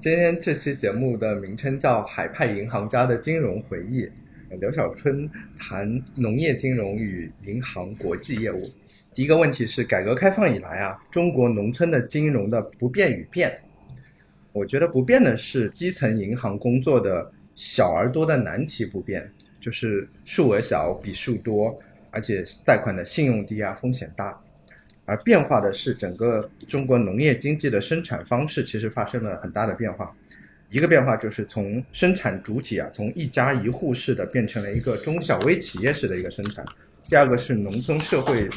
今天这期节目的名称叫《海派银行家的金融回忆》，刘小春谈农业金融与银行国际业务。第一个问题是，改革开放以来啊，中国农村的金融的不变与变。我觉得不变的是基层银行工作的小而多的难题不变，就是数额小、笔数多，而且贷款的信用低啊，风险大。而变化的是整个中国农业经济的生产方式，其实发生了很大的变化。一个变化就是从生产主体啊，从一家一户式的变成了一个中小微企业式的一个生产。第二个是农村社会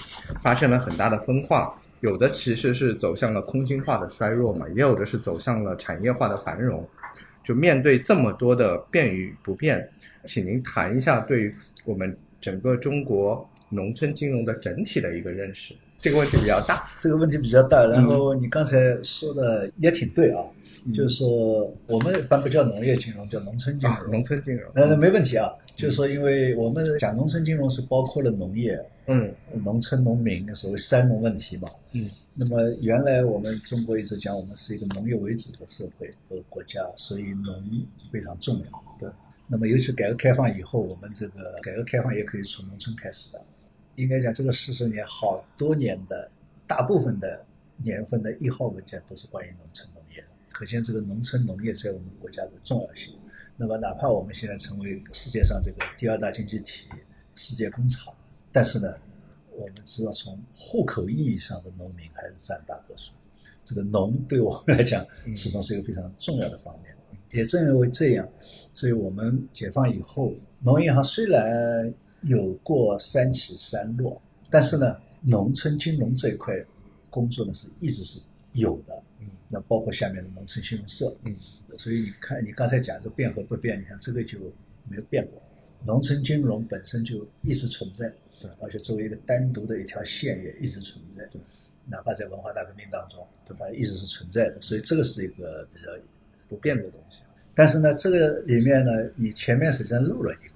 发生了很大的分化，有的其实是走向了空心化的衰弱嘛，也有的是走向了产业化的繁荣。就面对这么多的变与不变，请您谈一下对我们整个中国农村金融的整体的一个认识。这个问题比较大，这个问题比较大。然后你刚才说的也挺对啊，就是我们一般不叫农业金融，叫农村金融。农村金融，呃，没问题啊。就是说，因为我们讲农村金融是包括了农业，嗯，农村农民，所谓三农问题嘛。嗯。那么原来我们中国一直讲，我们是一个农业为主的社会和国家，所以农非常重要。对。那么尤其改革开放以后，我们这个改革开放也可以从农村开始的。应该讲，这个四十年好多年的，大部分的年份的一号文件都是关于农村农业的，可见这个农村农业在我们国家的重要性。那么，哪怕我们现在成为世界上这个第二大经济体、世界工厂，但是呢，我们知道从户口意义上的农民还是占大多数。这个农对我们来讲，始终是一个非常重要的方面。也正因为这样，所以我们解放以后，农银行虽然。有过三起三落，但是呢，农村金融这一块工作呢是一直是有的。嗯，那包括下面的农村信用社。嗯，所以你看，你刚才讲的变和不变，你看这个就没有变过。农村金融本身就一直存在，对，而且作为一个单独的一条线也一直存在，对，哪怕在文化大革命当中，对吧，一直是存在的。所以这个是一个比较不变的东西。但是呢，这个里面呢，你前面实际上漏了一个。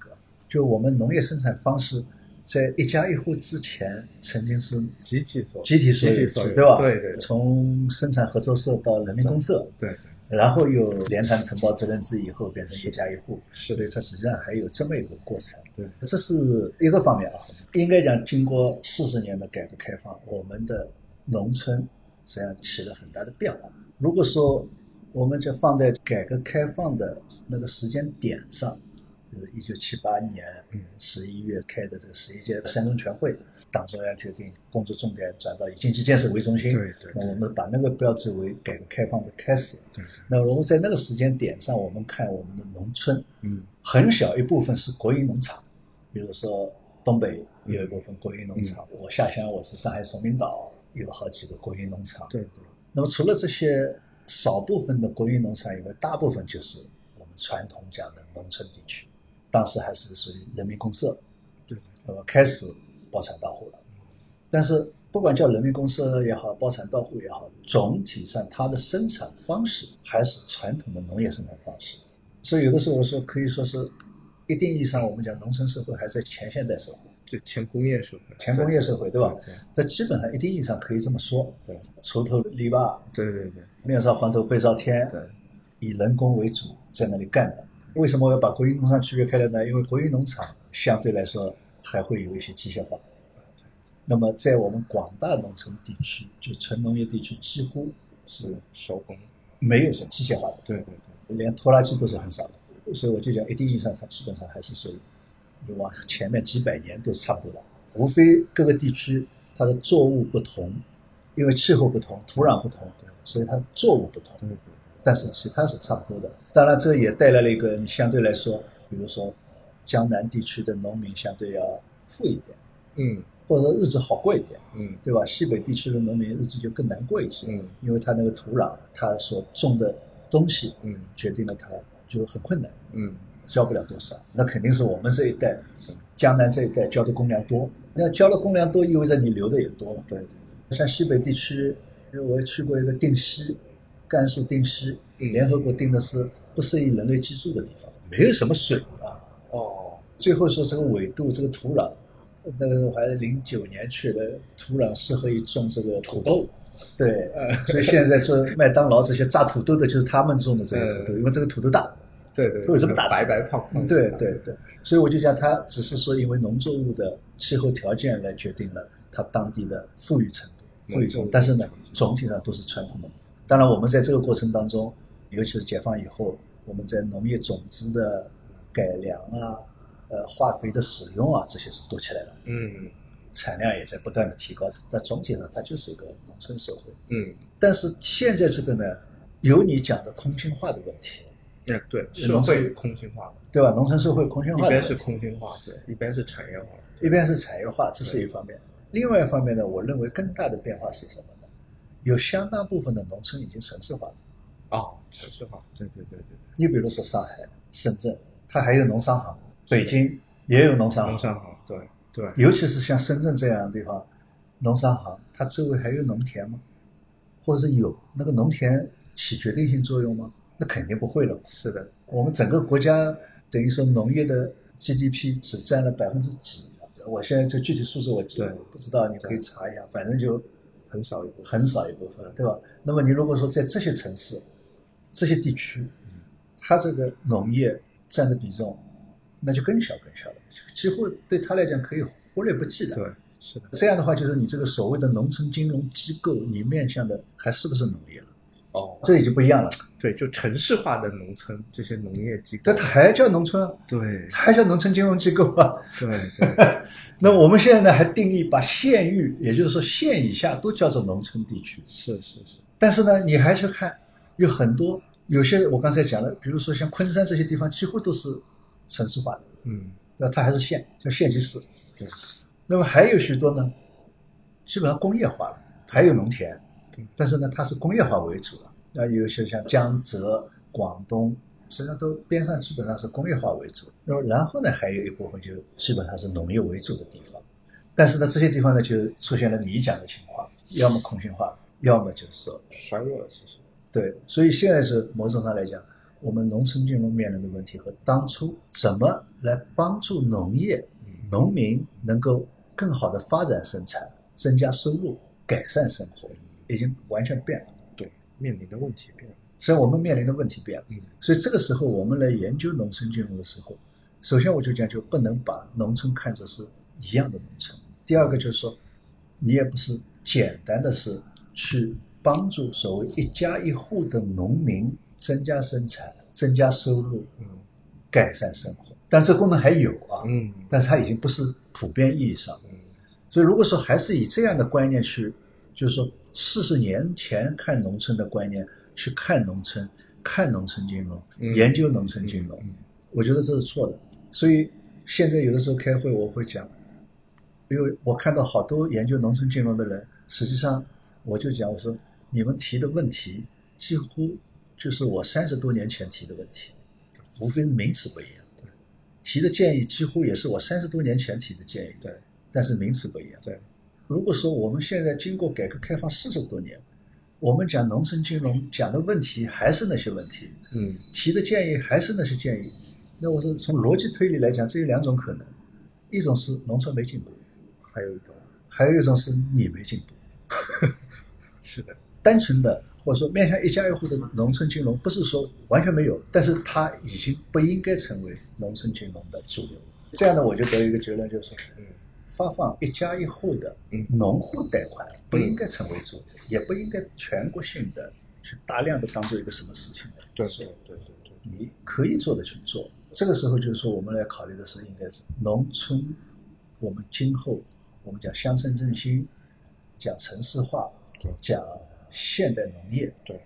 就我们农业生产方式，在一家一户之前，曾经是集体所集体所有，对吧？对对。从生产合作社到人民公社，对。然后又联产承包责任制以后，变成一家一户，是的，它实际上还有这么一个过程。对，这是一个方面啊。应该讲，经过四十年的改革开放，我们的农村实际上起了很大的变化。如果说我们就放在改革开放的那个时间点上。就是一九七八年十一月开的这个十一届三中全会，党中央决定工作重点转到以经济建设为中心。对对。那我们把那个标志为改革开放的开始。对。那如果在那个时间点上，我们看我们的农村，嗯，很小一部分是国营农场，比如说东北有一部分国营农场，我下乡我是上海崇明岛有好几个国营农场。对对。那么除了这些少部分的国营农场以外，大部分就是我们传统讲的农村地区。当时还是属于人民公社，对，那么，开始包产到户了。但是不管叫人民公社也好，包产到户也好，总体上它的生产方式还是传统的农业生产方式。所以有的时候我说，可以说是一定意义上，我们讲农村社会还在前现代社会，就前工业社会，前工业社会，对吧？在基本上一定意义上可以这么说。对，锄头篱笆，对对对，面朝黄土背朝天，对，以人工为主，在那里干的。为什么要把国营农场区别开来呢？因为国营农场相对来说还会有一些机械化。那么在我们广大农村地区，就纯农业地区，几乎是手工，没有什么机械化的。对对对，连拖拉机都是很少的。所以我就讲，一定意义上，它基本上还是属于你往前面几百年都是差不多的。无非各个地区它的作物不同，因为气候不同、土壤不同，所以它作物不同。对对。但是其他是差不多的，当然这也带来了一个，你相对来说，比如说江南地区的农民相对要富一点，嗯，或者说日子好过一点，嗯，对吧？西北地区的农民日子就更难过一些，嗯，因为他那个土壤，他所种的东西，嗯，决定了他就很困难，嗯，交不了多少，那肯定是我们这一代，江南这一代交的公粮多，那交了公粮多意味着你留的也多，对，像西北地区，因为我也去过一个定西。甘肃定西，联合国定的是不适宜人类居住的地方，没有什么水啊。哦，最后说这个纬度，这个土壤，那个我还是零九年去的，土壤适合于种这个土豆。对，所以现在做麦当劳这些炸土豆的，就是他们种的这个土豆，嗯因为这个土豆大。对对，都有这么大白白胖胖。对对对，所以我就讲，它只是说因为农作物的气候条件来决定了它当地的富裕程度、富裕程度，但是呢，总体上都是传统的。当然，我们在这个过程当中，尤其是解放以后，我们在农业种子的改良啊、呃化肥的使用啊，这些是多起来了，嗯产量也在不断的提高。但总体上，它就是一个农村社会。嗯，但是现在这个呢，有你讲的空心化的问题，哎对，社会空心化，对吧？农村社会空心化一边是空心化，对，一边是产业化。一边是产业化，这是一方面；另外一方面呢，我认为更大的变化是什么呢？有相当部分的农村已经城市化了。哦，城市化，对对对对你比如说上海、深圳，它还有农商行；北京也有农商行，农行。商行，对对，尤其是像深圳这样的地方，农商行它周围还有农田吗？或者是有那个农田起决定性作用吗？那肯定不会了。是的，我们整个国家等于说农业的 GDP 只占了百分之几？我现在这具体数字我对不知道，你可以查一下，反正就很少一部分。很少一部分，对吧？那么你如果说在这些城市、这些地区，它这个农业占的比重，那就更小更小了，几乎对他来讲可以忽略不计的。对，是的。这样的话，就是你这个所谓的农村金融机构，你面向的还是不是农业了？哦，这已经不一样了。对，就城市化的农村这些农业机构，但它还叫农村？啊，对。它还叫农村金融机构啊。对对，那我们现在呢，还定义把县域，也就是说县以下都叫做农村地区。是是是，但是呢，你还去看，有很多有些我刚才讲了，比如说像昆山这些地方，几乎都是城市化的，嗯，那它还是县，叫县级市。对，那么还有许多呢，基本上工业化了，还有农田。对，但是呢，它是工业化为主的。那有些像江浙、广东，实际上都边上基本上是工业化为主。那么然后呢，还有一部分就基本上是农业为主的地方。但是呢，这些地方呢，就出现了你讲的情况，要么空心化，要么就是说衰弱其实，对，所以现在是某种上来讲，我们农村金融面临的问题和当初怎么来帮助农业、农民能够更好的发展生产、增加收入、改善生活，已经完全变了。对，面临的问题变了。所以我们面临的问题变了。嗯所以这个时候我们来研究农村金融的时候，首先我就讲，就不能把农村看作是一样的农村。第二个就是说，你也不是简单的是去帮助所谓一家一户的农民增加生产、增加收入、嗯改善生活。但这功能还有啊，嗯但是它已经不是普遍意义上的。嗯所以如果说还是以这样的观念去，就是说四十年前看农村的观念去看农村、看农村金融、嗯研究农村金融，嗯我觉得这是错的。所以现在有的时候开会我会讲，因为我看到好多研究农村金融的人，实际上我就讲我说你们提的问题几乎就是我三十多年前提的问题，无非名词不一样。对，提的建议几乎也是我三十多年前提的建议。对但是名词不一样。对，如果说我们现在经过改革开放四十多年，我们讲农村金融讲的问题还是那些问题，嗯提的建议还是那些建议，那我说从逻辑推理来讲，只有两种可能，一种是农村没进步，还有一种还有一种是你没进步。是的，单纯的或者说面向一家一户的农村金融，不是说完全没有，但是它已经不应该成为农村金融的主流。这样呢，我就得一个结论，就是说，嗯发放一家一户的嗯农户贷款不应该成为主流，也不应该全国性的去大量的当做一个什么事情来对对对对对，你可以做的去做。这个时候就是说，我们来考虑的是，应该是农村，我们今后我们讲乡村振兴，讲城市化，讲现代农业，对，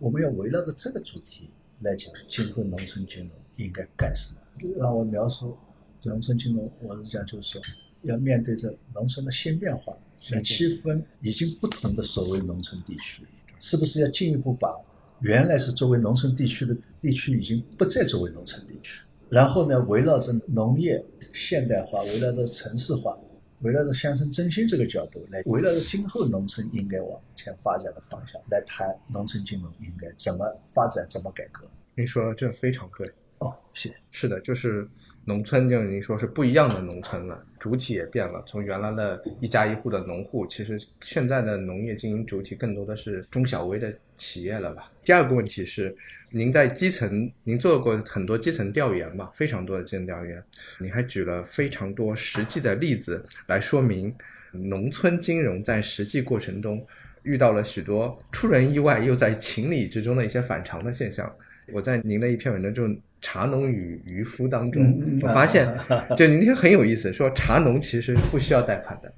我们要围绕着这个主题来讲，今后农村金融应该干什么？让我描述农村金融，我是讲就是说，要面对着农村的新变化，来区分已经不同的所谓农村地区，是不是要进一步把原来是作为农村地区的地区已经不再作为农村地区，然后呢，围绕着农业现代化，围绕着城市化，围绕着乡村振兴这个角度来，围绕着今后农村应该往前发展的方向来谈农村金融应该怎么发展，怎么改革。您说的这非常对。哦，是是的，就是农村，就您说是不一样的农村了，主体也变了。从原来的一家一户的农户，其实现在的农业经营主体更多的是中小微的企业了吧？第二个问题是，您在基层，您做过很多基层调研嘛？非常多的基层调研，您还举了非常多实际的例子来说明，农村金融在实际过程中遇到了许多出人意外又在情理之中的一些反常的现象。我在您的一篇文章中。茶农与渔夫当中，我发现，就您这很有意思，说茶农其实不需要贷款的，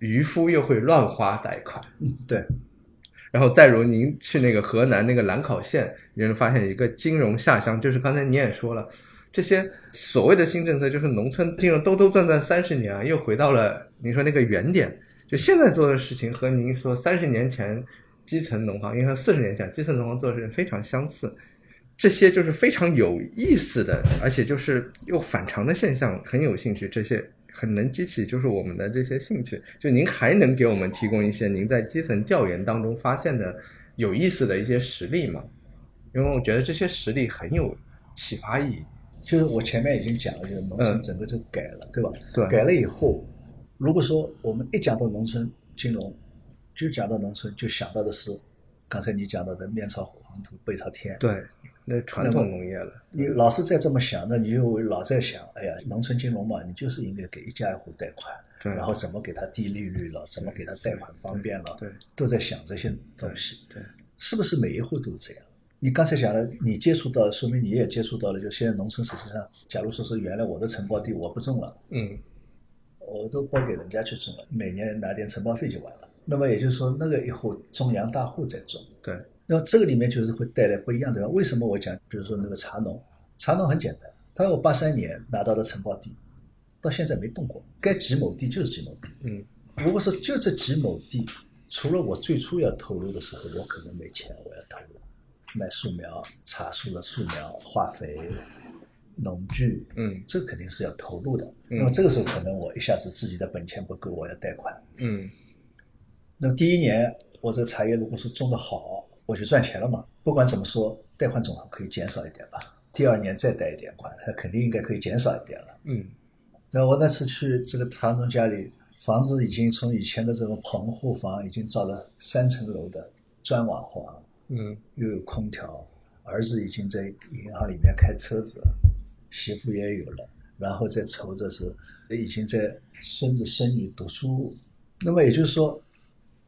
渔夫又会乱花贷款。嗯，对。然后再如您去那个河南那个兰考县，你会发现一个金融下乡，就是刚才你也说了，这些所谓的新政策，就是农村金融兜兜转转三十年啊，又回到了您说那个原点。就现在做的事情和您说三十年前基层农行，因为四十年前基层农行做的事情非常相似。这些就是非常有意思的，而且就是又反常的现象，很有兴趣。这些很能激起就是我们的这些兴趣。就您还能给我们提供一些您在基层调研当中发现的有意思的一些实例吗？因为我觉得这些实例很有启发意义。就是我前面已经讲了，就是农村整个就改了，对吧？对。改了以后，如果说我们一讲到农村金融，就讲到农村，就想到的是刚才你讲到的面朝黄土背朝天。对。那传统农业了，你老是在这么想，那你就老在想，哎呀，农村金融嘛，你就是应该给一家一户贷款，然后怎么给他低利率了，怎么给他贷款方便了，对，都在想这些东西，对，是不是每一户都是这样？你刚才讲了，你接触到，说明你也接触到了，就现在农村实际上，假如说是原来我的承包地我不种了，嗯，我都包给人家去种了，每年拿点承包费就完了，那么也就是说，那个以后中粮大户在种，对。那么这个里面就是会带来不一样的。为什么我讲？比如说那个茶农，茶农很简单，他我八三年拿到的承包地，到现在没动过，该几亩地就是几亩地。嗯，如果说就这几亩地，除了我最初要投入的时候，我可能没钱，我要投入买树苗、茶树的树苗、化肥、农具，嗯，这肯定是要投入的。那么这个时候可能我一下子自己的本钱不够，我要贷款。嗯，那么第一年我这茶叶如果是种的好。我就赚钱了嘛，不管怎么说，贷款总可以减少一点吧。第二年再贷一点款，它肯定应该可以减少一点了。嗯，那我那次去这个唐总家里，房子已经从以前的这种棚户房，已经造了三层楼的砖瓦房，嗯，又有空调，儿子已经在银行里面开车子，媳妇也有了，然后再愁着是已经在孙子孙女读书，那么也就是说，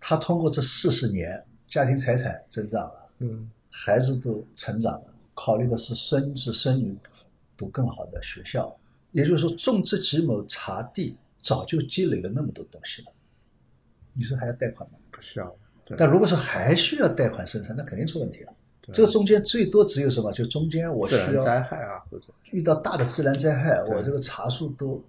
他通过这四十年。家庭财产增长了，嗯，孩子都成长了，考虑的是孙子孙女读更好的学校，也就是说种这几亩茶地早就积累了那么多东西了，你说还要贷款吗？不需要。但如果说还需要贷款生产，那肯定出问题了。这个中间最多只有什么？就中间我需要灾害啊，遇到大的自然灾害，我这个茶树都。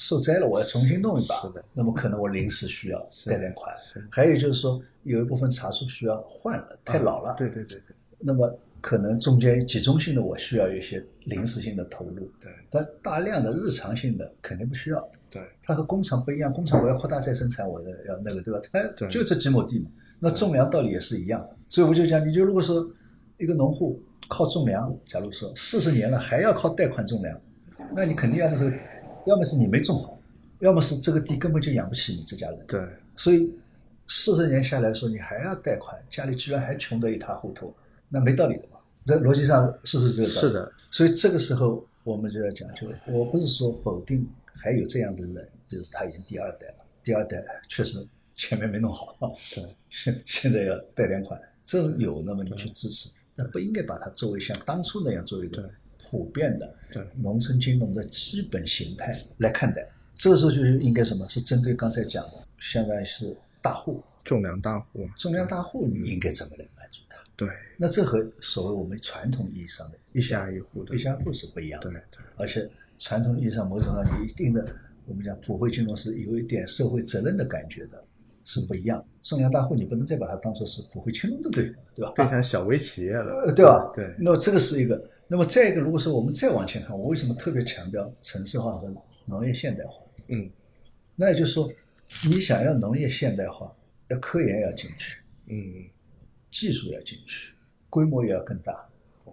受灾了，我要重新弄一把。是的。那么可能我临时需要贷点款。还有就是说，有一部分茶树需要换了，太老了。对对对对。那么可能中间集中性的我需要一些临时性的投入。对。但大量的日常性的肯定不需要。对。它和工厂不一样，工厂我要扩大再生产，我的要那个对吧？它就这几亩地嘛。那种粮道理也是一样的。所以我就讲，你就如果说一个农户靠种粮，假如说四十年了还要靠贷款种粮，那你肯定要么是。要么是你没种好，要么是这个地根本就养不起你这家人。对，所以四十年下来说，你还要贷款，家里居然还穷得一塌糊涂，那没道理的嘛。这逻辑上是不是这个道理？是的。所以这个时候我们就要讲究，我不是说否定还有这样的人，比如他已经第二代了，第二代确实前面没弄好，对，现现在要贷点款，这有那么你去支持，但不应该把它作为像当初那样作为一个。普遍的农村金融的基本形态来看待，这个时候就应该什么？是针对刚才讲的，相当于是大户种粮大户，种粮大户，你应该怎么来满足他？对，那这和所谓我们传统意义上的一家一户的一家户是不一样的。对，而且传统意义上某种上你一定的，我们讲普惠金融是有一点社会责任的感觉的，是不一样。种粮大户你不能再把它当做是普惠金融的对对吧？变成小微企业了，对吧？对，那这个是一个。那么再一个，如果说我们再往前看，我为什么特别强调城市化和农业现代化？嗯，那也就是说，你想要农业现代化，要科研要进去，嗯，技术要进去，规模也要更大。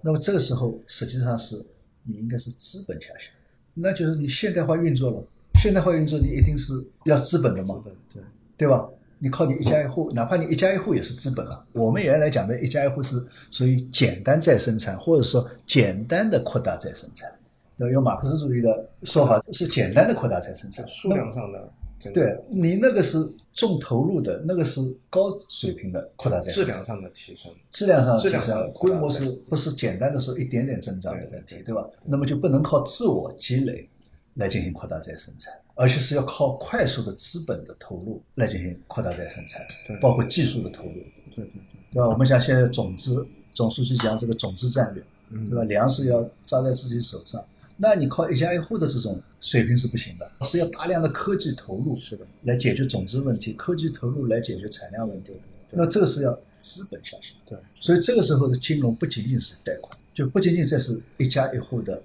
那么这个时候，实际上是你应该是资本下乡，那就是你现代化运作了。现代化运作你一定是要资本的嘛，对对吧？你靠你一家一户，哪怕你一家一户也是资本啊。我们原来讲的一家一户是属于简单再生产，或者说简单的扩大再生产。要，用马克思主义的说法是简单的扩大再生产，数量上的。对你那个是重投入的，那个是高水平的扩大再生产，质量上的提升，质量上提升，规模是不是简单的说一点点增长的问题，对吧？那么就不能靠自我积累来进行扩大再生产，而且是要靠快速的资本的投入来进行扩大再生产，包括技术的投入，对对对，对吧？我们讲现在种子，总书记讲这个种子战略，对吧？粮食要抓在自己手上。那你靠一家一户的这种水平是不行的，是要大量的科技投入，是的，来解决种子问题，科技投入来解决产量问题。那这个是要资本下乡。对，所以这个时候的金融不仅仅是贷款，就不仅仅这是一家一户的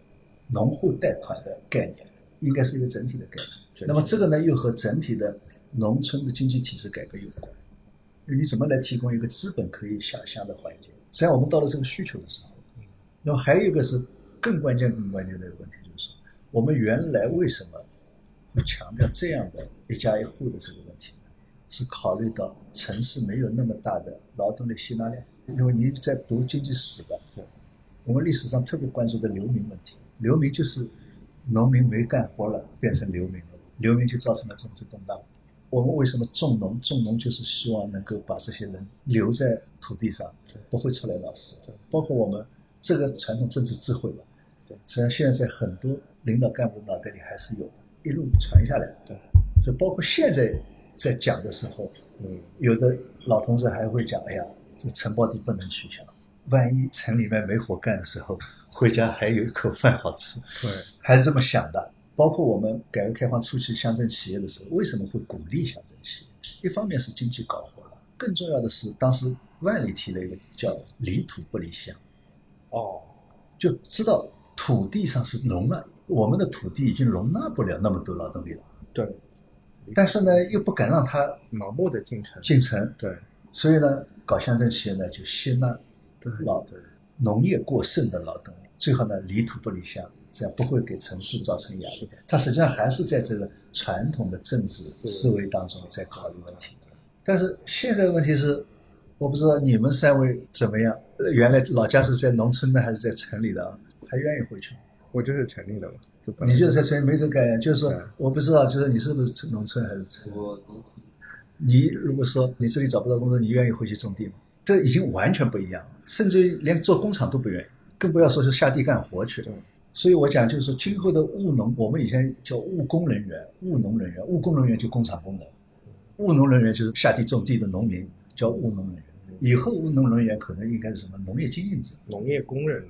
农户贷款的概念，应该是一个整体的概念。那么这个呢，又和整体的农村的经济体制改革有关。你怎么来提供一个资本可以下乡的环境？实际上，我们到了这个需求的时候，那么还有一个是。更关键、更关键的一个问题就是说，我们原来为什么会强调这样的一家一户的这个问题呢？是考虑到城市没有那么大的劳动力吸纳量。因为你在读经济史的，我们历史上特别关注的流民问题。流民就是农民没干活了，变成流民了，流民就造成了政治动荡。我们为什么重农？重农就是希望能够把这些人留在土地上，不会出来闹事。包括我们这个传统政治智慧吧。实际上，现在很多领导干部脑袋里还是有的，一路传下来。对，就包括现在在讲的时候，嗯，有的老同志还会讲：“哎呀，这个承包地不能取消，万一城里面没活干的时候，回家还有一口饭好吃。”对，还是这么想的。包括我们改革开放初期乡镇企业的时候，为什么会鼓励乡镇企业？一方面是经济搞活了，更重要的是当时万里提了一个叫“离土不离乡”。哦，就知道。土地上是容纳我们的土地已经容纳不了那么多劳动力了。对，但是呢，又不敢让他盲目的进城。进城。对，所以呢，搞乡镇企业呢，就吸纳老农业过剩的劳动力，最好呢离土不离乡，这样不会给城市造成压力。他实际上还是在这个传统的政治思维当中在考虑问题。但是现在的问题是，我不知道你们三位怎么样？原来老家是在农村的还是在城里的啊？还愿意回去？我就是城里的嘛。你就是在城里没这概念，就是说，我不知道，就是你是不是农村还是城？我农村。你如果说你这里找不到工作，你愿意回去种地吗？这已经完全不一样了，甚至于连做工厂都不愿意，更不要说是下地干活去了。所以我讲就是说，今后的务农，我们以前叫务工人员、务农人员，务工人员就工厂工人，务农人员就是下地种地的农民，叫务农人员。以后务农人员可能应该是什么？农业经营者、农业工人。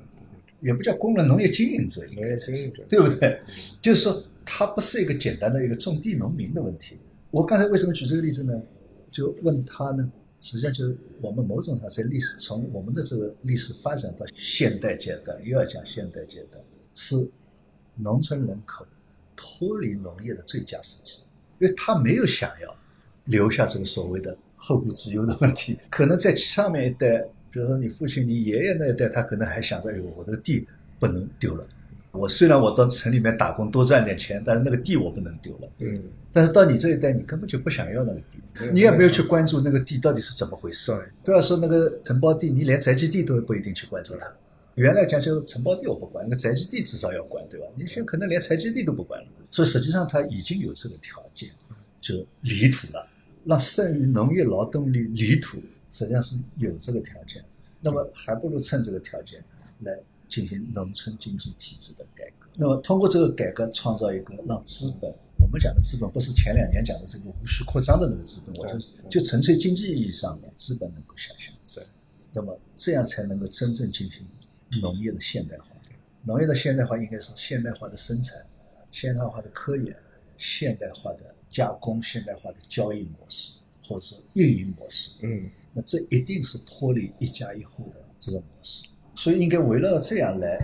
也不叫工人，农业经营者，农业经营者，对不对？就是说，他不是一个简单的一个种地农民的问题。我刚才为什么举这个例子呢？就问他呢，实际上就是我们某种上在历史从我们的这个历史发展到现代阶段，又要讲现代阶段，是农村人口脱离农业的最佳时机，因为他没有想要留下这个所谓的后顾之忧的问题，可能在上面一代。比如说你父亲、你爷爷那一代，他可能还想着：哎呦，我的地不能丢了。我虽然我到城里面打工多赚点钱，但是那个地我不能丢了。嗯。但是到你这一代，你根本就不想要那个地，你也没有去关注那个地到底是怎么回事。不要说那个承包地，你连宅基地都不一定去关注它。原来讲就承包地我不管，那个宅基地至少要管，对吧？你现在可能连宅基地都不管了。所以实际上它已经有这个条件，就离土了，让剩余农业劳动力离土。实际上是有这个条件，那么还不如趁这个条件来进行农村经济体制的改革。那么通过这个改革，创造一个让资本，我们讲的资本不是前两年讲的这个无序扩张的那个资本，我就就纯粹经济意义上的资本能够下乡。对，那么这样才能够真正进行农业的现代化。农业的现代化应该是现代化的生产、现代化的科研、现代化的加工、现代化的交易模式或者运营模式。嗯。那这一定是脱离一家一户的这种模式，所以应该围绕这样来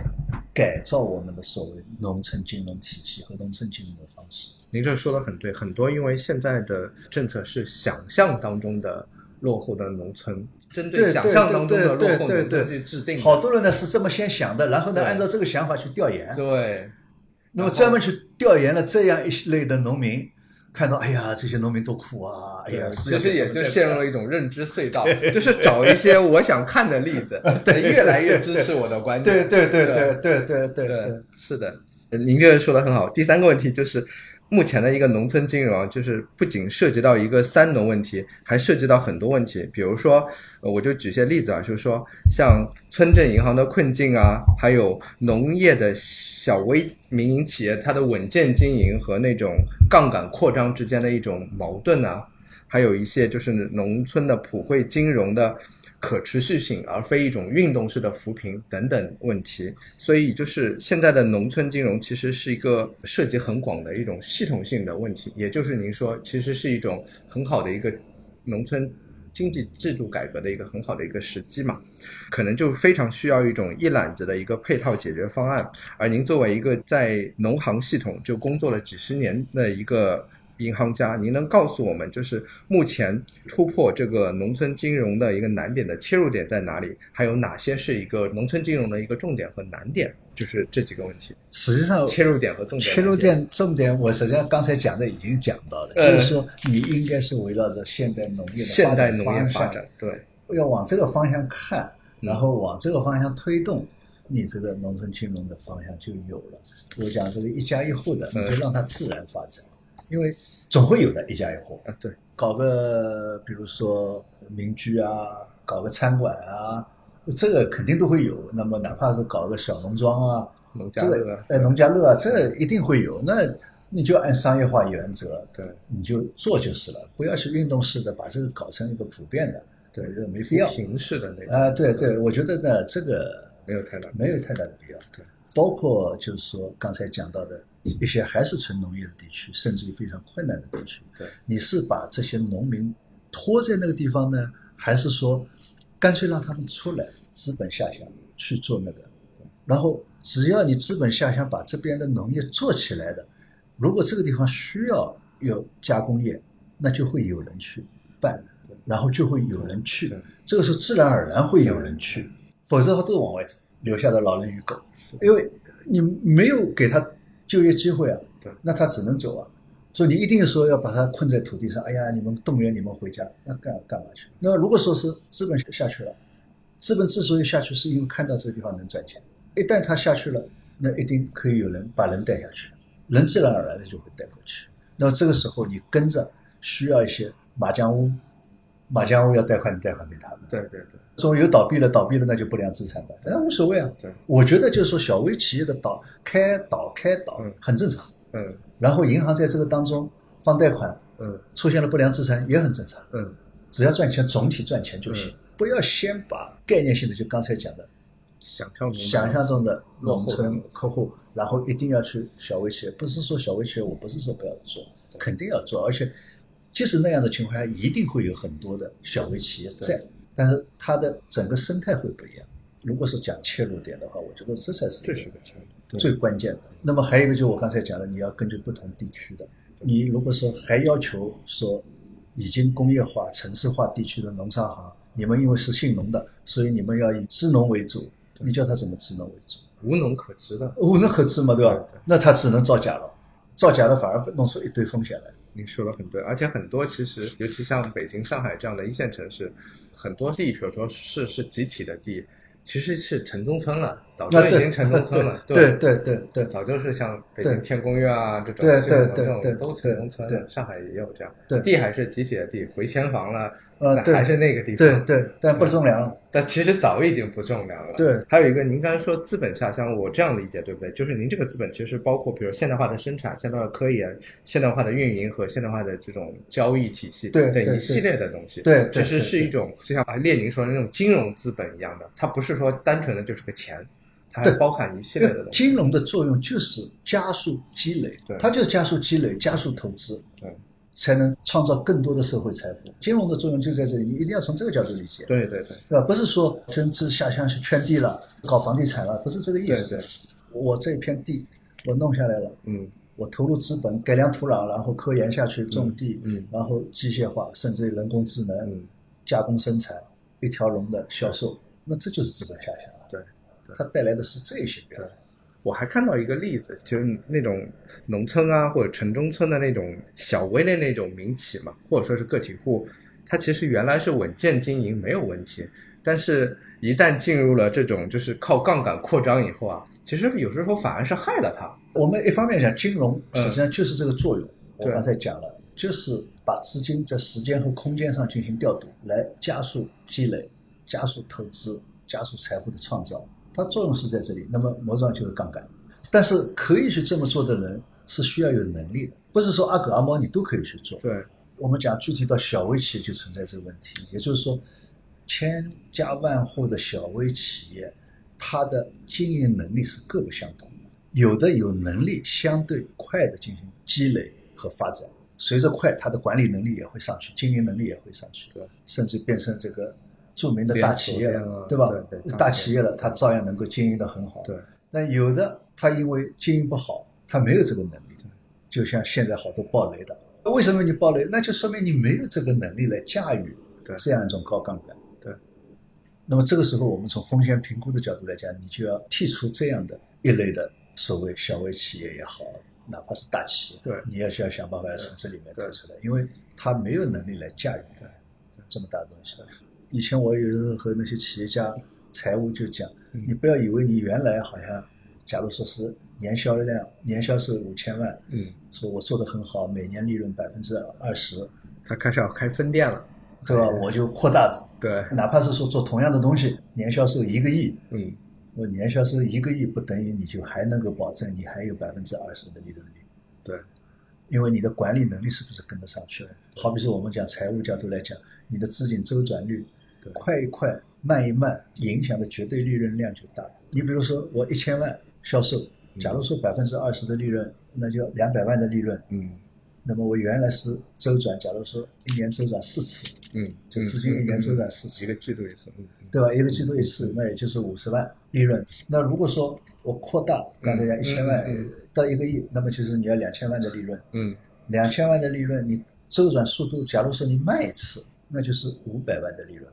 改造我们的所谓农村金融体系和农村金融的方式。您这说的很对，很多因为现在的政策是想象当中的落后的农村，针对想象当中的落对后农村去制定。好多人呢是这么先想的，然后呢按照这个想法去调研，对，那么专门去调研了这样一类的农民，看到哎呀，这些农民多苦啊。哎呀，其实也就陷入了一种认知隧道，就是找一些我想看的例子，对，越来越支持我的观点。对对对对对对对，是的，您这个说的很好。第三个问题就是。目前的一个农村金融啊，就是不仅涉及到一个三农问题，还涉及到很多问题。比如说，呃，我就举些例子啊，就是说像村镇银行的困境啊，还有农业的小微民营企业它的稳健经营和那种杠杆扩张之间的一种矛盾啊，还有一些就是农村的普惠金融的可持续性，而非一种运动式的扶贫等等问题。所以，就是现在的农村金融其实是一个涉及很广的一种系统性的问题，也就是您说，其实是一种很好的一个农村经济制度改革的一个很好的一个时机嘛，可能就非常需要一种一揽子的一个配套解决方案。而您作为一个在农行系统就工作了几十年的一个银行家，您能告诉我们，就是目前突破这个农村金融的一个难点的切入点在哪里？还有哪些是一个农村金融的一个重点和难点？就是这几个问题，实际上切入点和重点。切入，点重点，我实际上刚才讲的已经讲到了，呃就是说你应该是围绕着现代农业的现代展农业方向发展，对，要往这个方向看，嗯然后往这个方向推动，你这个农村金融的方向就有了。我讲这个一家一户的，就让它自然发展，因为总会有的一家一户。啊，对，搞个比如说民居啊，搞个餐馆啊，这个肯定都会有。那么哪怕是搞个小农庄啊，农家这乐个，呃农家乐啊，这个一定会有。那你就按商业化原则，对，你就做就是了，不要去运动式的把这个搞成一个普遍的，对我觉得没必要。形式的那种啊、对对，我觉得呢，这个没有太大没有太大的必要。对，包括就是说刚才讲到的一些还是纯农业的地区，甚至于非常困难的地区，对，你是把这些农民拖在那个地方呢，还是说干脆让他们出来，资本下乡去做那个？然后只要你资本下乡把这边的农业做起来的，如果这个地方需要有加工业，那就会有人去办，然后就会有人去，这个是自然而然会有人去，否则他都往外走，留下的老人与狗，因为你没有给他就业机会啊对，那他只能走啊。所以你一定说要把他困在土地上，哎呀，你们动员你们回家，那干干嘛去？那如果说是资本下去了，资本之所以下去，是因为看到这个地方能赚钱，一旦他下去了，那一定可以有人把人带下去，人自然而然的就会带过去。那么这个时候你跟着需要一些麻将屋，麻将屋要贷款，你贷款给他们。对对对，说有倒闭了，倒闭了那就不良资产吧，那无所谓啊。对，我觉得就是说小微企业的倒开倒开倒嗯。很正常，嗯。然后银行在这个当中放贷款嗯。出现了不良资产也很正常，嗯，只要赚钱总体赚钱就行。嗯，不要先把概念性的就刚才讲的想象中的想象中的农村客户，然后一定要去小微企业，不是说小微企业，我不是说不要做，肯定要做，而且即使那样的情况下，一定会有很多的小微企业在，但是它的整个生态会不一样。如果是讲切入点的话，我觉得这才是这是个切入点最关键的。那么还有一个就是我刚才讲的，你要根据不同地区的，你如果说还要求说已经工业化、城市化地区的农商行，你们因为是姓农的，所以你们要以支农为主，你叫他怎么支农为主？无农可支的。无农可支嘛，对吧？对对那他只能造假了，造假了反而弄出一堆风险来。您说的很对，而且很多其实，尤其像北京、上海这样的一线城市，很多地，比如说是是集体的地，其实是城中村了，早就已经城中村了，对对对对早就是像北京天宫院啊这种对对对这种都城中村上海也有这样，对地还是集体的地，回迁房了，呃对还是那个地方，对对，但不种粮了。但其实早已经不种粮了。对，还有一个，您刚才说资本下乡，我这样理解对不对？就是您这个资本其实包括，比如现代化的生产、现代化的科研、现代化的运营和现代化的这种交易体系对对等一系列的东西。对对其实是一种就像列宁说的那种金融资本一样的，它不是说单纯的就是个钱，它包含一系列的东西。金融的作用就是加速积累对，它就是加速积累、加速投资，对才能创造更多的社会财富。金融的作用就在这里，你一定要从这个角度理解，对对对。是吧？不是说真是下乡去圈地了、搞房地产了，不是这个意思。对，我这片地我弄下来了，嗯。我投入资本改良土壤，然后科研下去种地，嗯然后机械化，甚至于人工智能，嗯。加工生产，一条龙的销售，那这就是资本下乡了。对，对。它带来的是这些表对我还看到一个例子，就是那种农村啊或者城中村的那种小微的那种民企嘛，或者说是个体户，它其实原来是稳健经营没有问题，但是一旦进入了这种就是靠杠杆扩张以后啊，其实有时候反而是害了它。我们一方面讲金融，嗯实际上就是这个作用。我刚才讲了，就是把资金在时间和空间上进行调度，来加速积累、加速投资、加速财富的创造。它作用是在这里。那么某种上就是杠杆，但是可以去这么做的人是需要有能力的，不是说阿狗阿猫你都可以去做。对，我们讲具体到小微企业就存在这个问题，也就是说，千家万户的小微企业，它的经营能力是各不相同的。有的有能力相对快的进行积累和发展，随着快，它的管理能力也会上去，经营能力也会上去，对，甚至变成这个著名的大企业了对吧？对对大企业了，它照样能够经营得很好。对，那有的他因为经营不好，他没有这个能力，就像现在好多暴雷的，为什么你暴雷？那就说明你没有这个能力来驾驭这样一种高杠杆。对。那么这个时候，我们从风险评估的角度来讲，你就要剔除这样的一类的所谓小微企业也好，哪怕是大企业，对你要需要想办法要从这里面对推出来，因为他没有能力来驾驭对这么大的东西。以前我有时候和那些企业家财务就讲，嗯你不要以为你原来好像，假如说是年销量、年销售五千万，嗯，说我做的很好，每年利润百分之二十，他开始要开分店了，对吧？我就扩大，对，哪怕是说做同样的东西，年销售一个亿，嗯，我年销售一个亿不等于你就还能够保证你还有百分之二十的利润率，对，因为你的管理能力是不是跟得上去了？好比说我们讲财务角度来讲，你的资金周转率对快一快，慢一慢，影响的绝对利润量就大。你比如说我一千万销售，假如说百分之二十的利润，那就两百万的利润。嗯那么我原来是周转，假如说一年周转四次，嗯，就资金一年周转四次一个季度一次，对吧？一个季度一次，那也就是五十万利润。那如果说我扩大，刚才讲一千万到一个亿，那么就是你要两千万的利润。嗯，两千万的利润，你周转速度，假如说你卖一次，那就是五百万的利润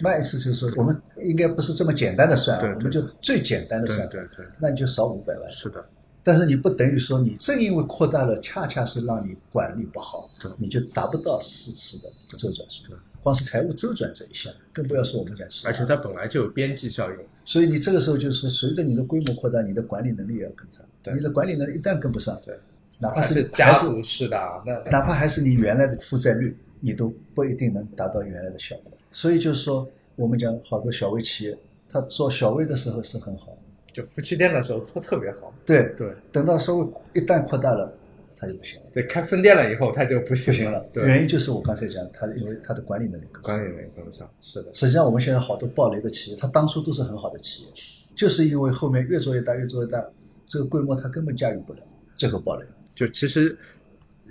没了。慢一次就是说，我们应该不是这么简单的算啊，对对我们就最简单的算，对对对，那你就少五百万。是的，但是你不等于说你正因为扩大了，恰恰是让你管理不好，你就达不到四次的周转速度对。光是财务周转这一项，更不要说我们讲而且它本来就有边际效应，所以你这个时候就是说，随着你的规模扩大，你的管理能力也要跟上。对你的管理能力一旦跟不上，对，哪怕它是是还是家族式的啊，那哪怕还是你原来的负债率，你都不一定能达到原来的效果。所以就是说，我们讲好多小微企业，他做小微的时候是很好，就夫妻店的时候做特别好，对，对等到稍微一旦扩大了，他就不行了，对，开分店了以后他就不不行行了。对，原因就是我刚才讲，他因为他的管理能力跟不上管理能力跟不上，是的，实际上，我们现在好多暴雷的企业，它当初都是很好的企业，就是因为后面越做越大，越做越大，这个规模它根本驾驭不了，最后暴雷了。就其实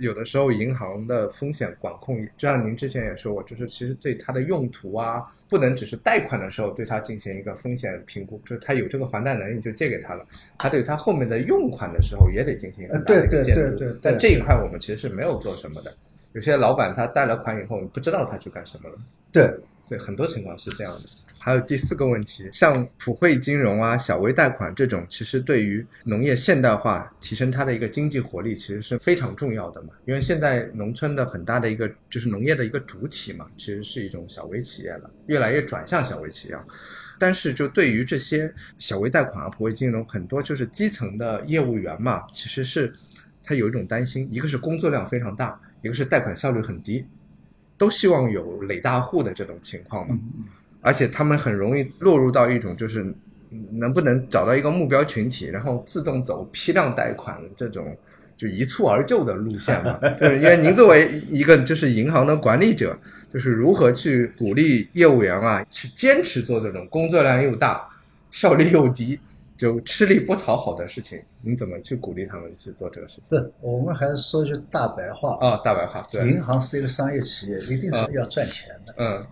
有的时候银行的风险管控，就像您之前也说过，就是其实对它的用途啊，不能只是贷款的时候对它进行一个风险评估，就是它有这个还贷能力就借给他了，它对它后面的用款的时候也得进行很大的一个监督。对对对但这一块我们其实是没有做什么的。有些老板他贷了款以后，不知道他去干什么了。对，对，很多情况是这样的。还有第四个问题，像普惠金融啊、小微贷款这种，其实对于农业现代化提升它的一个经济活力，其实是非常重要的嘛。因为现在农村的很大的一个就是农业的一个主体嘛，其实是一种小微企业了，越来越转向小微企业。但是，就对于这些小微贷款啊、普惠金融，很多就是基层的业务员嘛，其实是他有一种担心，一个是工作量非常大，一个是贷款效率很低，都希望有垒大户的这种情况嘛。嗯而且他们很容易落入到一种就是嗯能不能找到一个目标群体，然后自动走批量贷款这种就一蹴而就的路线嘛。就是因为您作为一个就是银行的管理者，就是如何去鼓励业务员啊去坚持做这种工作量又大、效率又低、就吃力不讨好的事情，你怎么去鼓励他们去做这个事情？不，我们还是说句大白话，啊、大白话，对，银行是一个商业企业，一定是要赚钱的，嗯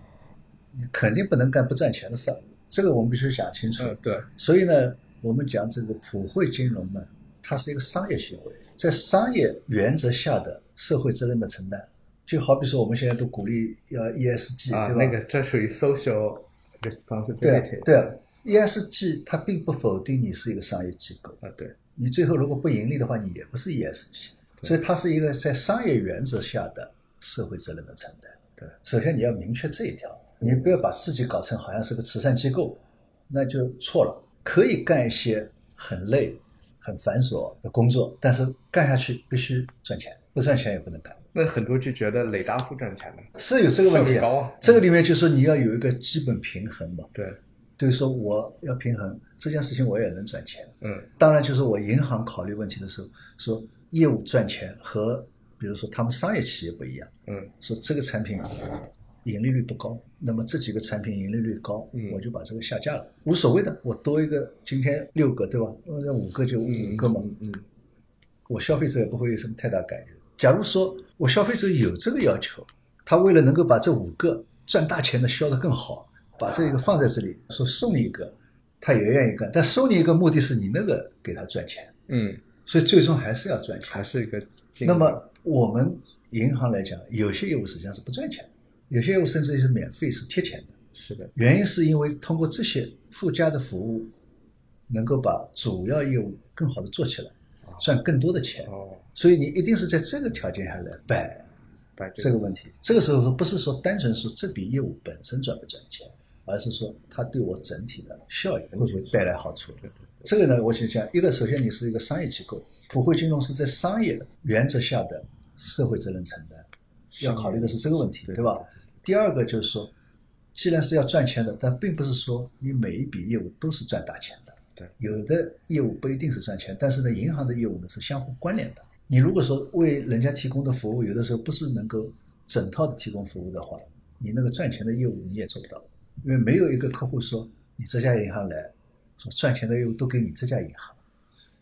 你肯定不能干不赚钱的事儿，这个我们必须想清楚。嗯，对，所以呢，我们讲这个普惠金融呢，它是一个商业行为，在商业原则下的社会责任的承担，就好比说我们现在都鼓励要 ESG，啊，对吧？那个这属于 social responsibility。对啊，ESG 它并不否定你是一个商业机构，啊，对，你最后如果不盈利的话，你也不是 ESG，所以它是一个在商业原则下的社会责任的承担。对，首先你要明确这一条，你不要把自己搞成好像是个慈善机构，那就错了。可以干一些很累、很繁琐的工作，但是干下去必须赚钱，不赚钱也不能干。那很多就觉得磊大不赚钱了，是有这个问题高啊。这个里面就是你要有一个基本平衡嘛，对，就是说我要平衡这件事情，我也能赚钱。嗯当然，就是我银行考虑问题的时候，说业务赚钱和比如说他们商业企业不一样，嗯说这个产品盈利率不高，那么这几个产品盈利率高，嗯我就把这个下架了，无所谓的，我多一个，今天六个对吧？那五个就五个嘛，嗯嗯我消费者也不会有什么太大感觉。假如说我消费者有这个要求，他为了能够把这五个赚大钱的销得更好，把这个放在这里，说送你一个，他也愿意干。但送你一个目的是你那个给他赚钱，嗯，所以最终还是要赚钱。还是一个。那么我们银行来讲，有些业务实际上是不赚钱的，有些业务甚至是免费，是贴钱的。是的，原因是因为通过这些附加的服务，能够把主要业务更好的做起来，赚更多的钱。哦，所以你一定是在这个条件下来摆摆这个问题。这个时候不是说单纯说这笔业务本身赚不赚钱，而是说它对我整体的效益会不会带来好处。这个呢，我想讲，一个首先你是一个商业机构，普惠金融是在商业原则下的社会责任承担，要考虑的是这个问题，对对吧？第二个就是说，既然是要赚钱的，但并不是说你每一笔业务都是赚大钱的。对，有的业务不一定是赚钱，但是呢，银行的业务呢是相互关联的。你如果说为人家提供的服务，有的时候不是能够整套的提供服务的话，你那个赚钱的业务你也做不到，因为没有一个客户说你这家银行来说赚钱的业务都给你这家银行，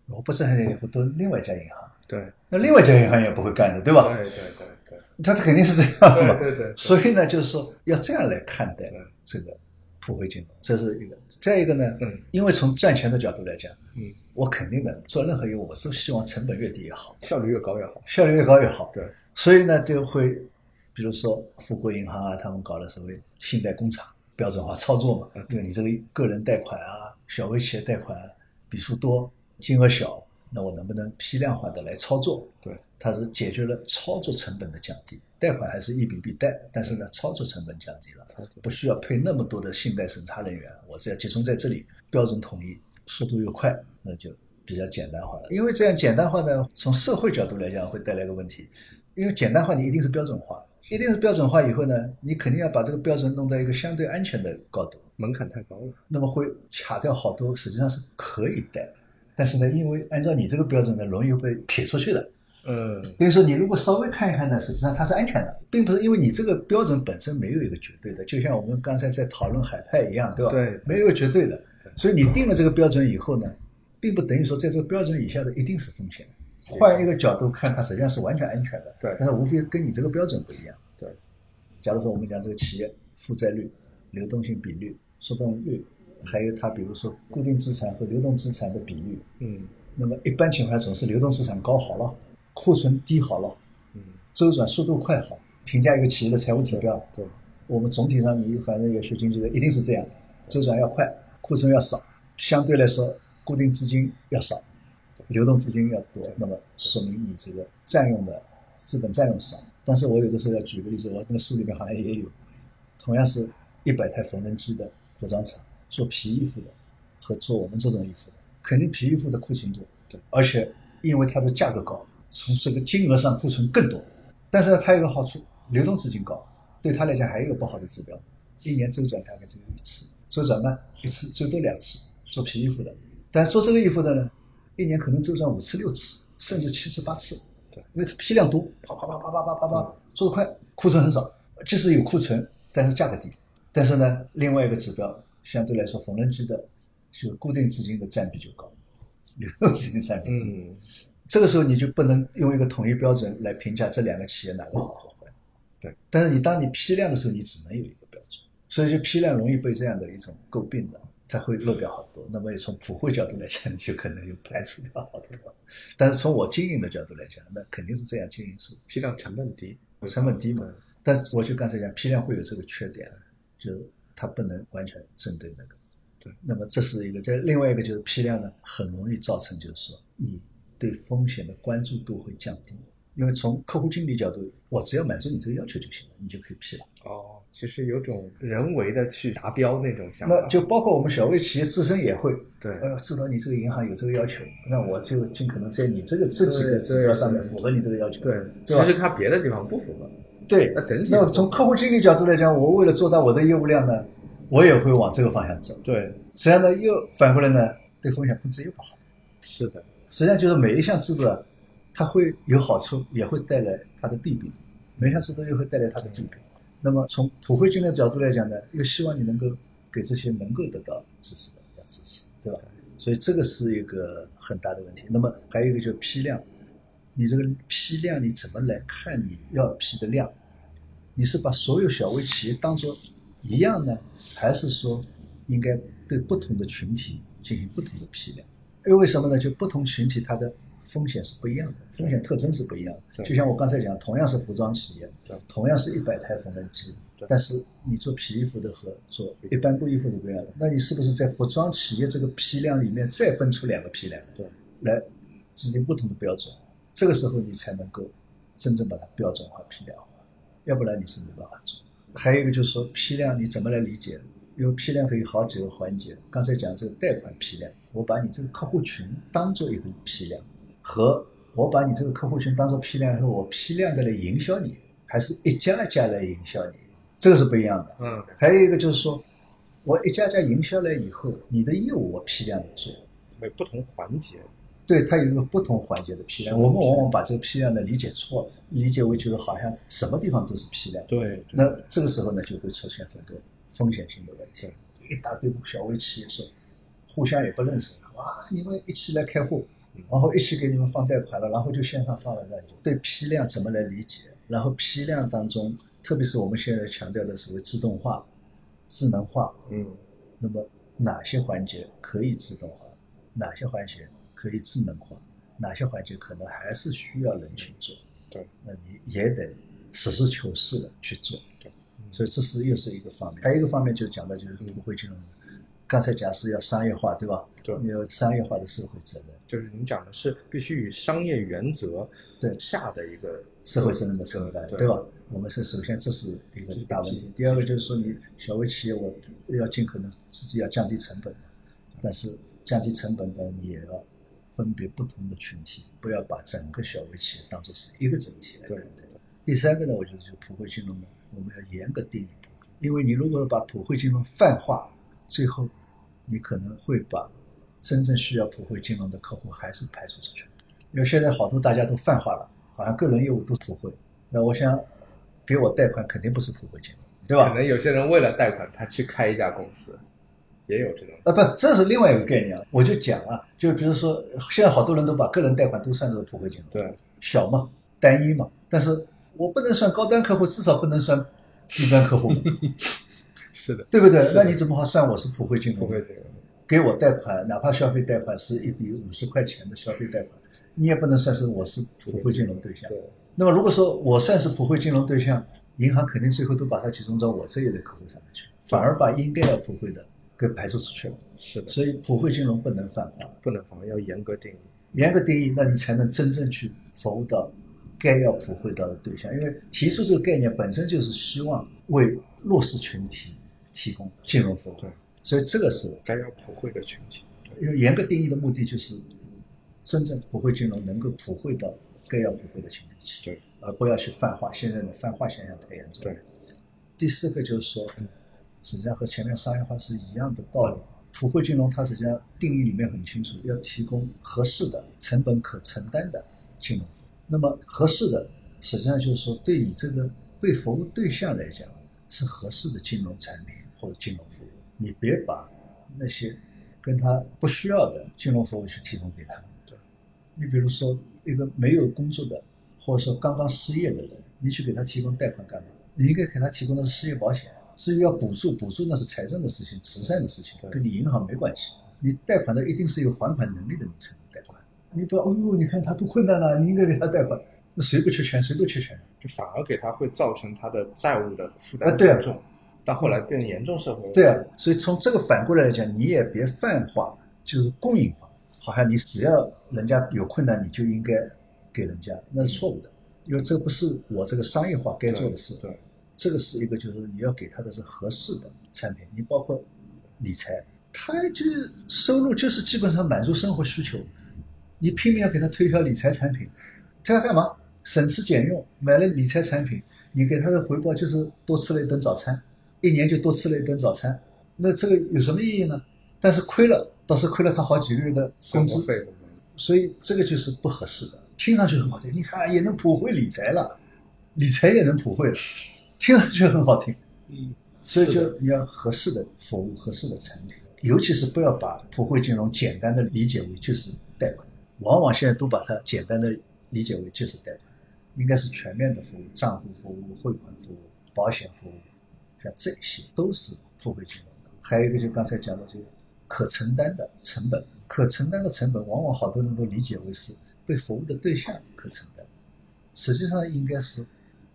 我不赚钱的业务都另外一家银行，对，那另外一家银行也不会干的，对吧？对对对对他肯定是这样的嘛。对对对，所以呢，就是说要这样来看待这个普惠金融，这是一个。再一个呢，嗯，因为从赚钱的角度来讲，嗯，我肯定的做任何业务，我是希望成本越低越好，效率越高越好。效率越高越好。对，所以呢，就会比如说富国银行啊，他们搞的所谓信贷工厂标准化操作嘛嗯，对你这个个人贷款啊、小微企业贷款啊笔数多、金额小，那我能不能批量化的来操作？对，它是解决了操作成本的降低，贷款还是一笔笔贷，但是呢，操作成本降低了，不需要配那么多的信贷审查人员，我只要集中在这里，标准统一，速度又快，那就比较简单化了。因为这样简单化呢，从社会角度来讲会带来一个问题，因为简单化你一定是标准化，一定是标准化以后呢，你肯定要把这个标准弄到一个相对安全的高度，门槛太高了。那么会卡掉好多实际上是可以贷，但是呢，因为按照你这个标准呢，容易被撇出去的。嗯，等于说，你如果稍微看一看呢，实际上它是安全的，并不是因为你这个标准本身没有一个绝对的，就像我们刚才在讨论海派一样，对吧？对没有绝对的。所以你定了这个标准以后呢，并不等于说在这个标准以下的一定是风险。换一个角度看，它实际上是完全安全的。对但是无非跟你这个标准不一样。对。假如说我们讲这个企业负债率、流动性比率、速动率，还有它比如说固定资产和流动资产的比率，嗯那么一般情况下总是流动资产高好了，库存低好了，嗯，周转速度快好，评价一个企业的财务指标。对，我们总体上你反正有学经济的，一定是这样，周转要快，库存要少，相对来说固定资金要少，流动资金要多，那么说明你这个占用的资本占用少。但是我有的时候要举个例子，我那个书里面好像也有，同样是一百台缝纫机的服装厂做皮衣服的和做我们这种衣服的，肯定皮衣服的库存多，对，而且因为它的价格高，从这个金额上库存更多。但是呢，它有个好处，流动资金高，对他来讲还有一个不好的指标，一年周转大概只有一次，周转呢一次最多两次，做皮衣服的，但是做这个衣服的呢，一年可能周转五次六次，甚至七次八次，对，因为它批量多，啪啪啪啪啪啪啪啪，做得快，库存很少，即使有库存，但是价格低，但是呢，另外一个指标相对来说，缝纫机的就固定资金的占比就高，流动资金占比低。嗯，这个时候你就不能用一个统一标准来评价这两个企业哪个好或坏。对，但是你当你批量的时候，你只能有一个标准，所以就批量容易被这样的一种诟病的，它会漏掉好多。那么从普惠角度来讲，你 就可能就排除掉好多。但是从我经营的角度来讲，那肯定是这样经营是批量成本低。成本低嘛。但是我就刚才讲，批量会有这个缺点，就是它不能完全针对那个。对，那么这是一个，这另外一个就是批量呢，很容易造成就是说你对风险的关注度会降低，因为从客户经理角度，我只要满足你这个要求就行了，你就可以批了。哦，其实有种人为的去达标那种想法。那就包括我们小微企业自身也会，对，呃，知道你这个银行有这个要求，那我就尽可能在你这个这几个指标上面符合你这个要求。对，其实他别的地方不符合。对，那整体那从客户经理角度来讲，我为了做到我的业务量呢，我也会往这个方向走。对，实际上呢，又反过来呢，对风险控制又不好。是的，实际上就是每一项制度啊，它会有好处，也会带来它的弊病。每项制度又会带来它的弊病。那么从普惠金的角度来讲呢，又希望你能够给这些能够得到支持的要支持，对吧？所以这个是一个很大的问题。那么还有一个就是批量，你这个批量你怎么来看你要批的量？你是把所有小微企业当做一样呢，还是说应该对不同的群体进行不同的批量？因为为什么呢？就不同群体它的风险是不一样的，风险特征是不一样的。就像我刚才讲，同样是服装企业，同样是一百台缝纫机，但是你做皮衣服的和做一般布衣服的不一样的，那你是不是在服装企业这个批量里面再分出两个批量？对，来制定不同的标准，这个时候你才能够真正把它标准化、批量化，要不然你是没办法做。还有一个就是说批量你怎么来理解？因为批量可以好几个环节。刚才讲这个贷款批量，我把你这个客户群当做一个批量，和我把你这个客户群当做批量以后，我批量的来营销你，还是一家一家来营销你，这个是不一样的。嗯，还有一个就是说，我一家家营销来以后，你的业务我批量的做，有不同环节。对，它有一个不同环节的批量。我们往往把这个批量呢理解错了，理解为就是好像什么地方都是批量。对，那这个时候呢，就会出现很多风险性的问题。一大堆小微企业说，互相也不认识，哇，你们一起来开户，然后一起给你们放贷款了，然后就线上放了，那就对批量怎么来理解？然后批量当中，特别是我们现在强调的所谓自动化、智能化，嗯，那么哪些环节可以自动化，哪些环节可以智能化，哪些环节可能还是需要人去做？对，那你也得实事求是的去做。对，所以这是又是一个方面。还有一个方面就是讲的就是普惠金融，刚才讲是要商业化，对吧？对你要商业化的社会责任，就是你讲的是必须以商业原则对下的一个社会责任的承担，对对吧？我们是首先这是一个大问。题第二个就是说，你小微企业我要尽可能自己要降低成本，但是降低成本呢，你也要分别不同的群体，不要把整个小微企业当做是一个整体来看对待。第三个呢，我觉得就是普惠金融呢，我们要严格定义，因为你如果把普惠金融泛化，最后你可能会把真正需要普惠金融的客户还是排除出去。因为现在好多大家都泛化了，好像个人业务都普惠，那我想给我贷款肯定不是普惠金融，对吧可？能有些人为了贷款，他去开一家公司，也有这种。啊，不，这是另外一个概念啊。我就讲啊，就比如说，现在好多人都把个人贷款都算作普惠金融，对，小嘛，单一嘛。但是我不能算高端客户，至少不能算低端客户嘛，是的，对不对那你怎么好算我是普惠金融？不会这个。给我贷款，哪怕消费贷款是一笔五十块钱的消费贷款，你也不能算是我是普惠金融对象。对，那么如果说我算是普惠金融对象，银行肯定最后都把它集中到我这一类客户上面去，反而把应该要普惠的给排除出去了。是的，所以普惠金融不能泛化，不能泛化，要严格定义。严格定义，那你才能真正去服务到该要普惠到的对象。因为提出这个概念本身就是希望为弱势群体提供金融服务，对，所以这个是该要普惠的群体。因为严格定义的目的就是真正普惠金融能够普惠到该要普惠的群体去，对，而不要去泛化。现在的泛化现象太严重。对，第四个就是说，实际上和前面商业化是一样的道理。普惠金融它实际上定义里面很清楚，要提供合适的、成本可承担的金融服务。那么合适的，实际上就是说对你这个被服务对象来讲是合适的金融产品或者金融服务。你别把那些跟他不需要的金融服务去提供给他。对，你比如说一个没有工作的，或者说刚刚失业的人，你去给他提供贷款干嘛？你应该给他提供的是失业保险。至于要补助，补助那是财政的事情、慈善的事情，跟你银行没关系。你贷款的一定是有还款能力的，人才能贷款。你不要，哦呦，你看他多困难了，你应该给他贷款。那谁不缺钱，谁都缺钱。就反而给他会造成他的债务的负担啊对啊到后来变严重社会。对啊，所以从这个反过来讲，你也别泛化，就是供应化，好像你只要人家有困难，你就应该给人家，那是错误的，因为这不是我这个商业化该做的事。对，这个是一个，就是你要给他的是合适的产品，你包括理财，他就是收入就是基本上满足生活需求，你拼命要给他推销理财产品，他要干嘛？省吃俭用，买了理财产品，你给他的回报就是多吃了一顿早餐，一年就多吃了一顿早餐，那这个有什么意义呢？但是亏了，倒是亏了他好几个月的工资。所以这个就是不合适的。听上去很好听，你看也能普惠理财了，理财也能普惠了，听上去很好听。嗯，所以就你要合适的服务、合适的产品，尤其是不要把普惠金融简单的理解为就是贷款，往往现在都把它简单的理解为就是贷款，应该是全面的服务，账户服务、汇款服务、保险服务，像这些都是付费金融的。还有一个就刚才讲的这个可承担的成本，可承担的成本往往好多人都理解为是被服务的对象可承担，实际上应该是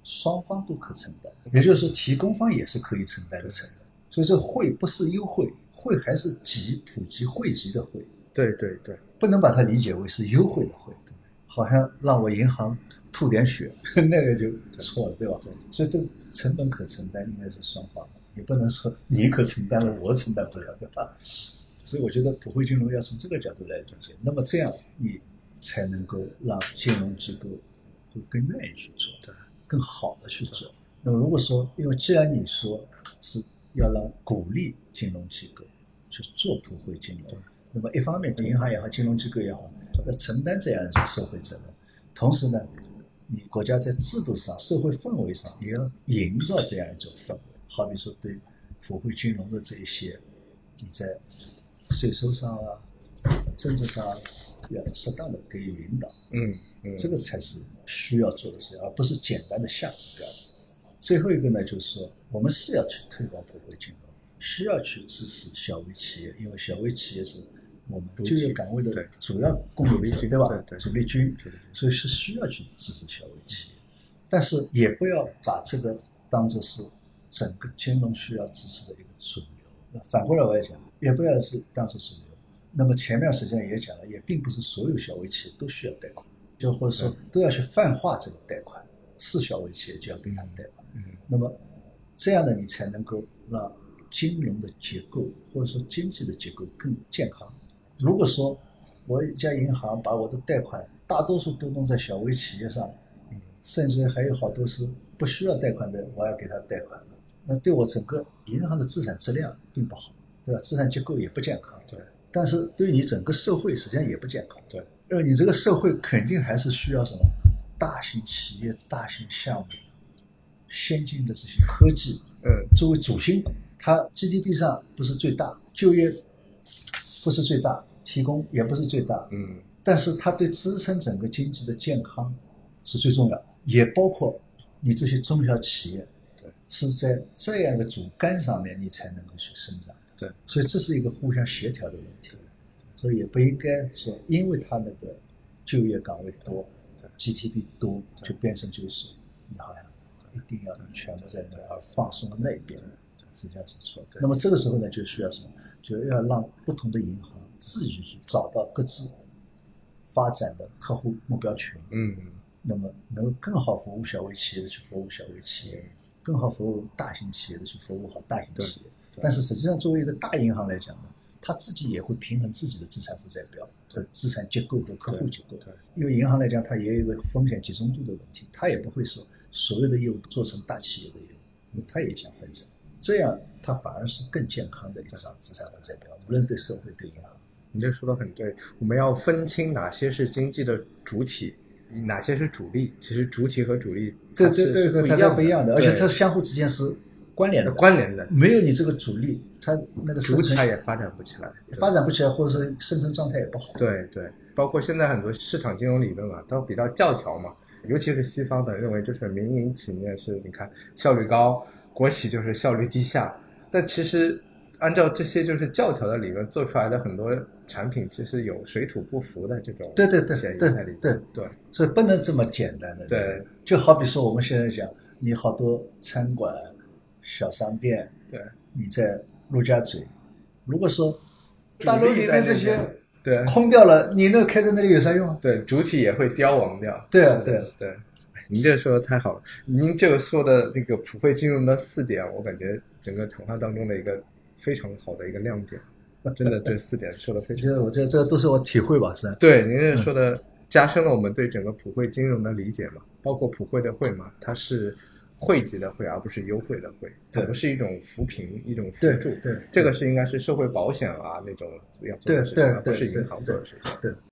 双方都可承担，也就是说提供方也是可以承担的成本。所以这惠不是优惠，惠还是集普及惠及的惠，对对对，不能把它理解为是优惠的惠，好像让我银行吐点血，那个就错了，对吧？所以这个成本可承担应该是双方的，也不能说你可承担了，我承担不了，对吧？所以我觉得普惠金融要从这个角度来理解，那么这样你才能够让金融机构会更愿意去做，对，更好的去做。那么如果说，因为既然你说是要让鼓励金融机构去做普惠金融，那么一方面银行也好，金融机构也好，要承担这样一种社会责任，同时呢，你国家在制度上、社会氛围上也要营造这样一种氛围。好比说对普惠金融的这一些，你在税收上啊、政治上啊要适当的给予引导，嗯嗯，这个才是需要做的事，而不是简单的下指标。最后一个呢，就是说我们是要去推广普惠金融，需要去支持小微企业，因为小微企业是我们就业岗位的主要供应者，主力军对吧？主力军主力军，所以是需要去支持小微企业，但是也不要把这个当做是整个金融需要支持的一个主流。那反过来我也讲，也不要是当做主流。那么前面实际上也讲了，也并不是所有小微企业都需要贷款，就或者说都要去泛化这个贷款，是小微企业就要给他们贷款。嗯那么这样呢，你才能够让金融的结构或者说经济的结构更健康。如果说我一家银行把我的贷款大多数都弄在小微企业上，嗯甚至还有好多是不需要贷款的，我要给他贷款，那对我整个银行的资产质量并不好，对吧？资产结构也不健康，对，但是对你整个社会实际上也不健康，对，因为你这个社会肯定还是需要什么？大型企业、大型项目、先进的这些科技嗯。作为主心骨，它 GDP 上不是最大，就业不是最大，提供也不是最大，嗯但是它对支撑整个经济的健康是最重要的，也包括你这些中小企业，对，是在这样一个主干上面你才能够去生长，对，所以这是一个互相协调的问题，所以也不应该说因为它那个就业岗位多对，GDP 多，就变成就是你好像一定要全部在那儿而放松了那边，实际上是错的。那么这个时候呢，就需要什么？就要让不同的银行自己去找到各自发展的客户目标群，嗯那么能够更好服务小微企业的去服务小微企业，更好服务大型企业的去服务好大型企业。但是实际上，作为一个大银行来讲呢，它自己也会平衡自己的资产负债表、和资产结构和客户结构。对，因为银行来讲，它也有一个风险集中度的问题，它也不会说所有的业务做成大企业的业务，因为它也想分散，这样它反而是更健康的一张资产负债表，无论对社会对银行。你这说的很对，我们要分清哪些是经济的主体，哪些是主力。其实主体和主力对对对对，它是不一样不一样的，而且它相互之间是关联的。关联的，没有你这个主力，它那个生主体它也发展不起来。发展不起来，或者说生存状态也不好。对对，包括现在很多市场金融理论啊，都比较教条嘛，尤其是西方的认为就是民营企业是你看效率高，国企就是效率低下。但其实按照这些就是教条的理论做出来的很多产品其实有水土不服的这种对对对对。对对所以不能这么简单的。对，就好比说我们现在讲，你好多餐馆、小商店，对你在陆家嘴，如果说主大楼里面这些边对空掉了，你那个开在那里有啥用啊？对，主体也会凋亡掉。对啊，对啊，对，您这说的太好了。您这个说的那个普惠金融的四点，我感觉整个谈话当中的一个非常好的一个亮点。真的，这四点说的非其常 实我觉得这都是我体会吧，是吧？对。您这说的加深了我们对整个普惠金融的理解嘛，包括普惠的惠嘛，它是惠及的惠，而不是优惠的惠，它对不是一种扶贫、一种辅对助。对，这个是应该是社会保险啊那种要做的事情，而不是银行做的事情。对